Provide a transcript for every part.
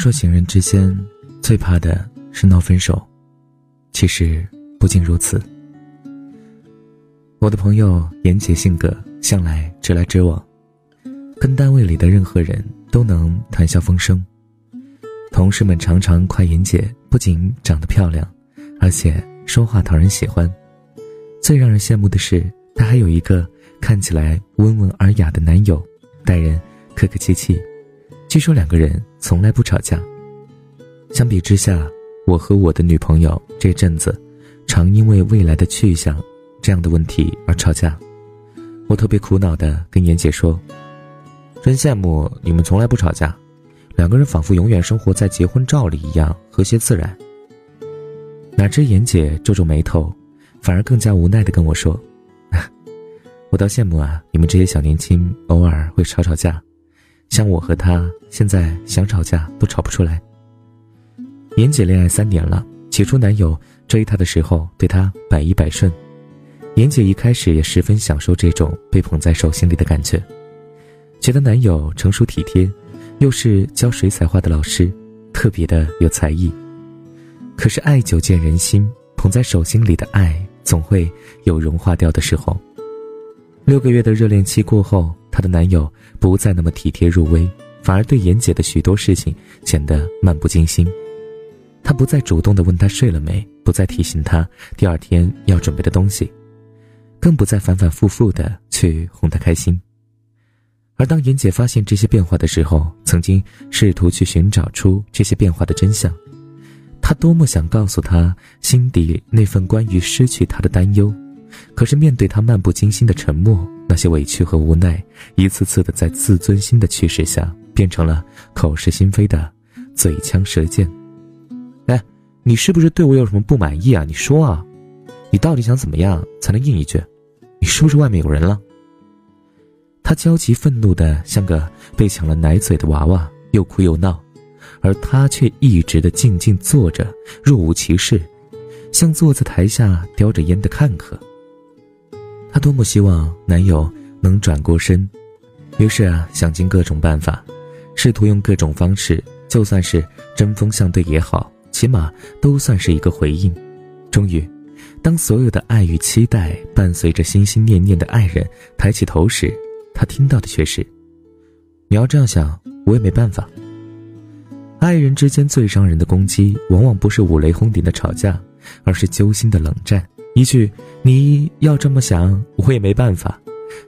说情人之间最怕的是闹分手，其实不仅如此。我的朋友严姐性格向来直来直往，跟单位里的任何人都能谈笑风生。同事们常常夸严姐不仅长得漂亮，而且说话讨人喜欢。最让人羡慕的是，她还有一个看起来温文尔雅的男友，待人客客气气。据说两个人从来不吵架。相比之下，我和我的女朋友这阵子，常因为未来的去向这样的问题而吵架。我特别苦恼的跟妍姐说：“真羡慕你们从来不吵架，两个人仿佛永远生活在结婚照里一样和谐自然。”哪知妍姐皱皱眉头，反而更加无奈的跟我说：“ 我倒羡慕啊，你们这些小年轻偶尔会吵吵架。”像我和他现在想吵架都吵不出来。妍姐恋爱三年了，起初男友追她的时候对她百依百顺，妍姐一开始也十分享受这种被捧在手心里的感觉，觉得男友成熟体贴，又是教水彩画的老师，特别的有才艺。可是爱久见人心，捧在手心里的爱总会有融化掉的时候。六个月的热恋期过后。她的男友不再那么体贴入微，反而对妍姐的许多事情显得漫不经心。他不再主动的问她睡了没，不再提醒她第二天要准备的东西，更不再反反复复的去哄她开心。而当妍姐发现这些变化的时候，曾经试图去寻找出这些变化的真相。她多么想告诉她心底那份关于失去他的担忧。可是面对他漫不经心的沉默，那些委屈和无奈，一次次的在自尊心的驱使下，变成了口是心非的嘴枪舌剑。哎，你是不是对我有什么不满意啊？你说啊，你到底想怎么样才能应一句？你是不是外面有人了？他焦急愤怒的像个被抢了奶嘴的娃娃，又哭又闹，而他却一直的静静坐着，若无其事，像坐在台下叼着烟的看客。她多么希望男友能转过身，于是啊，想尽各种办法，试图用各种方式，就算是针锋相对也好，起码都算是一个回应。终于，当所有的爱与期待伴随着心心念念的爱人抬起头时，她听到的却是：“你要这样想，我也没办法。”爱人之间最伤人的攻击，往往不是五雷轰顶的吵架，而是揪心的冷战。一句“你要这么想，我也没办法”，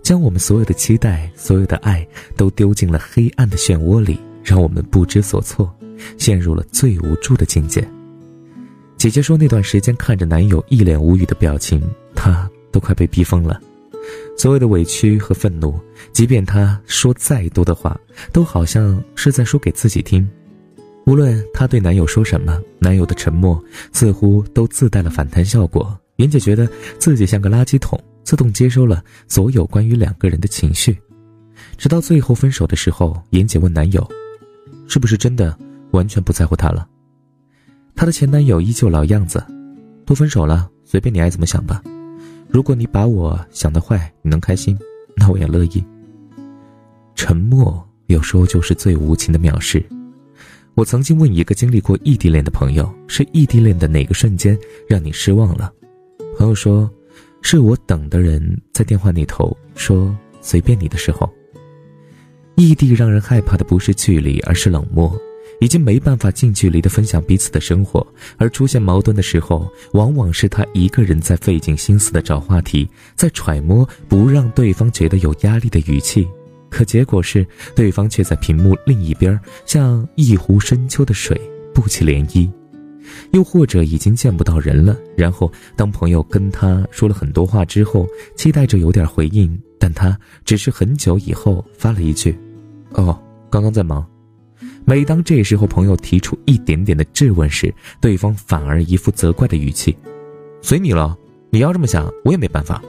将我们所有的期待、所有的爱都丢进了黑暗的漩涡里，让我们不知所措，陷入了最无助的境界。姐姐说，那段时间看着男友一脸无语的表情，她都快被逼疯了。所有的委屈和愤怒，即便他说再多的话，都好像是在说给自己听。无论她对男友说什么，男友的沉默似乎都自带了反弹效果。妍姐觉得自己像个垃圾桶，自动接收了所有关于两个人的情绪，直到最后分手的时候，妍姐问男友：“是不是真的完全不在乎他了？”她的前男友依旧老样子：“都分手了，随便你爱怎么想吧。如果你把我想的坏，你能开心，那我也乐意。”沉默有时候就是最无情的藐视。我曾经问一个经历过异地恋的朋友：“是异地恋的哪个瞬间让你失望了？”朋友说：“是我等的人在电话那头说随便你的时候。”异地让人害怕的不是距离，而是冷漠。已经没办法近距离的分享彼此的生活，而出现矛盾的时候，往往是他一个人在费尽心思的找话题，在揣摩不让对方觉得有压力的语气。可结果是，对方却在屏幕另一边，像一湖深秋的水，不起涟漪。又或者已经见不到人了，然后当朋友跟他说了很多话之后，期待着有点回应，但他只是很久以后发了一句：“哦，刚刚在忙。”每当这时候朋友提出一点点的质问时，对方反而一副责怪的语气：“随你了，你要这么想，我也没办法。”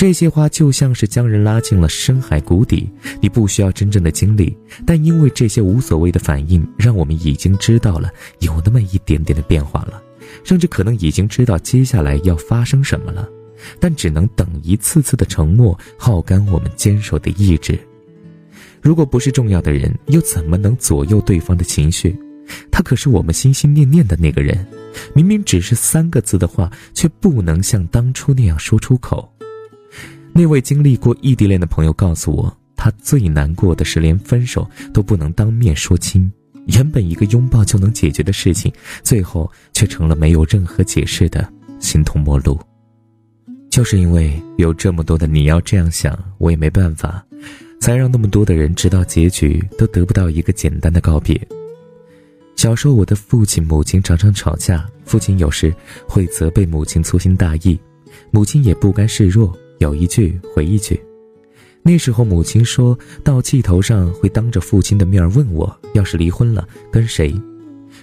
这些话就像是将人拉进了深海谷底，你不需要真正的经历，但因为这些无所谓的反应，让我们已经知道了有那么一点点的变化了，甚至可能已经知道接下来要发生什么了，但只能等一次次的沉默耗干我们坚守的意志。如果不是重要的人，又怎么能左右对方的情绪？他可是我们心心念念的那个人，明明只是三个字的话，却不能像当初那样说出口。那位经历过异地恋的朋友告诉我，他最难过的是连分手都不能当面说清。原本一个拥抱就能解决的事情，最后却成了没有任何解释的形同陌路。就是因为有这么多的你要这样想，我也没办法，才让那么多的人直到结局都得不到一个简单的告别。小时候，我的父亲母亲常常吵架，父亲有时会责备母亲粗心大意，母亲也不甘示弱，有一句回一句。那时候，母亲说到气头上会当着父亲的面问我，要是离婚了跟谁？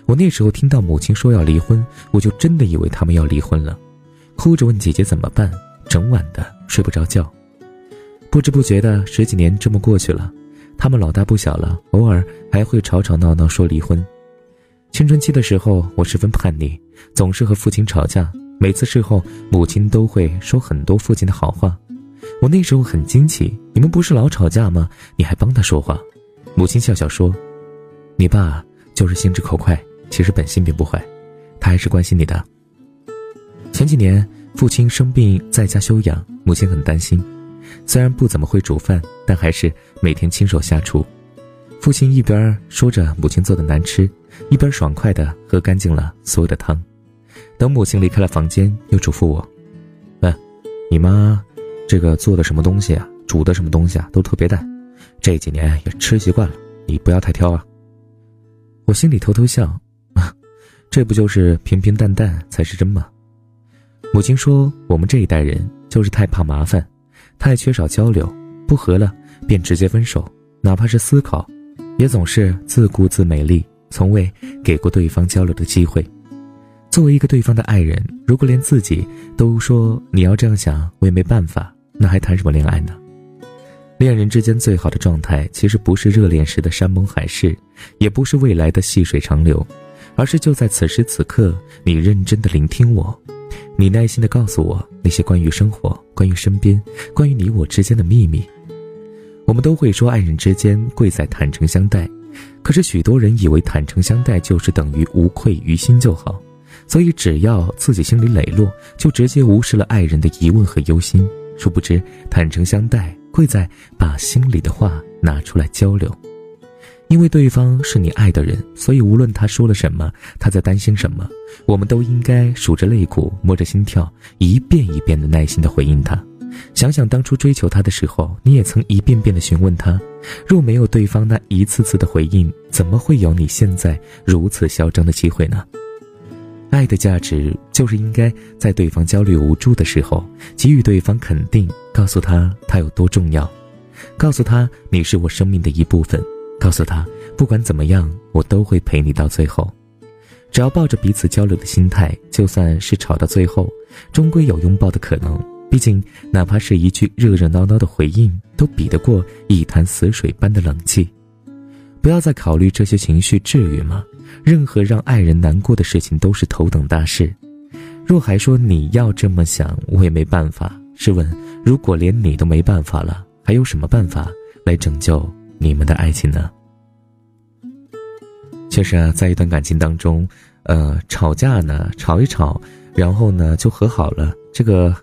我那时候听到母亲说要离婚，我就真的以为他们要离婚了，哭着问姐姐怎么办，整晚的睡不着觉。不知不觉的十几年这么过去了，他们老大不小了，偶尔还会吵吵闹闹说离婚。青春期的时候，我十分叛逆，总是和父亲吵架，每次事后，母亲都会说很多父亲的好话。我那时候很惊奇，你们不是老吵架吗？你还帮他说话？母亲笑笑说：“你爸就是心直口快，其实本性并不坏，他还是关心你的。”前几年父亲生病在家休养，母亲很担心，虽然不怎么会煮饭，但还是每天亲手下厨。父亲一边说着母亲做的难吃，一边爽快地喝干净了所有的汤。等母亲离开了房间，又嘱咐我：“嗯，你妈。”这个做的什么东西啊，煮的什么东西啊，都特别淡，这几年也吃习惯了，你不要太挑啊。我心里偷偷笑，这不就是平平淡淡才是真吗？母亲说，我们这一代人就是太怕麻烦，太缺少交流，不和了便直接分手，哪怕是思考，也总是自顾自美丽，从未给过对方交流的机会。作为一个对方的爱人，如果连自己都说你要这样想，我也没办法。那还谈什么恋爱呢？恋人之间最好的状态，其实不是热恋时的山盟海誓，也不是未来的细水长流，而是就在此时此刻，你认真的聆听我，你耐心的告诉我那些关于生活、关于身边、关于你我之间的秘密。我们都会说爱人之间贵在坦诚相待，可是许多人以为坦诚相待就是等于无愧于心就好，所以只要自己心里磊落，就直接无视了爱人的疑问和忧心。殊不知，坦诚相待贵在把心里的话拿出来交流，因为对方是你爱的人，所以无论他说了什么，他在担心什么，我们都应该数着肋骨，摸着心跳，一遍一遍的耐心的回应他。想想当初追求他的时候，你也曾一遍遍的询问他，若没有对方那一次次的回应，怎么会有你现在如此嚣张的机会呢？爱的价值就是应该在对方焦虑无助的时候，给予对方肯定，告诉他他有多重要，告诉他你是我生命的一部分，告诉他不管怎么样，我都会陪你到最后。只要抱着彼此交流的心态，就算是吵到最后，终归有拥抱的可能。毕竟，哪怕是一句热热闹闹的回应，都比得过一潭死水般的冷气。不要再考虑这些情绪，至于吗？任何让爱人难过的事情都是头等大事。若还说你要这么想，我也没办法。试问，如果连你都没办法了，还有什么办法来拯救你们的爱情呢？确实啊，在一段感情当中，呃，吵架呢，吵一吵，然后呢就和好了。这个，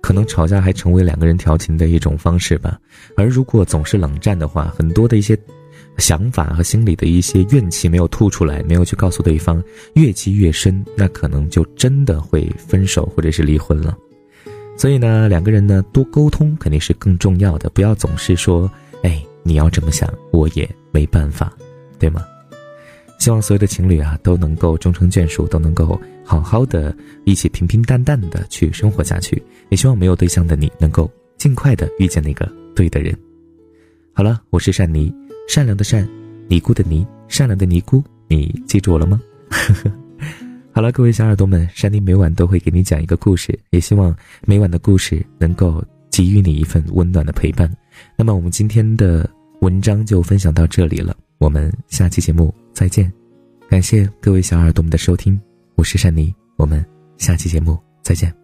可能吵架还成为两个人调情的一种方式吧。而如果总是冷战的话，很多的一些。想法和心里的一些怨气没有吐出来，没有去告诉对方，越积越深，那可能就真的会分手或者是离婚了。所以呢，两个人呢多沟通肯定是更重要的，不要总是说，哎，你要这么想，我也没办法，对吗？希望所有的情侣啊都能够终成眷属，都能够好好的一起平平淡淡的去生活下去。也希望没有对象的你能够尽快的遇见那个对的人。好了，我是善妮。善良的善，尼姑的尼，善良的尼姑，你记住我了吗？好了，各位小耳朵们，山妮每晚都会给你讲一个故事，也希望每晚的故事能够给予你一份温暖的陪伴。那么我们今天的文章就分享到这里了，我们下期节目再见。感谢各位小耳朵们的收听，我是善妮，我们下期节目再见。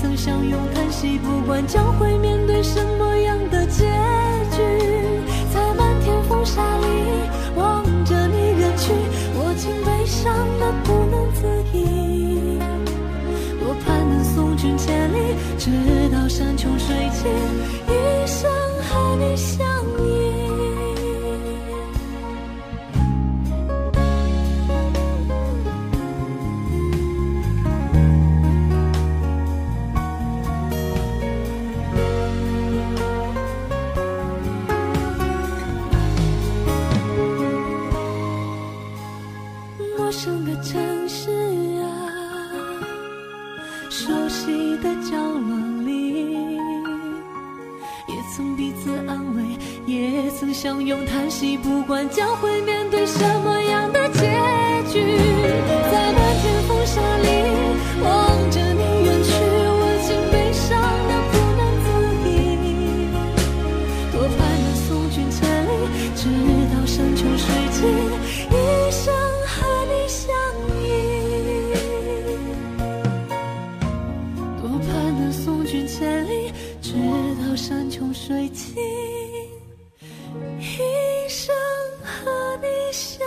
曾相拥叹息。不管将会面对什么样的结局，在漫天风沙里望着你远去，我竟悲伤的不能自已。多盼能送君千里，直下。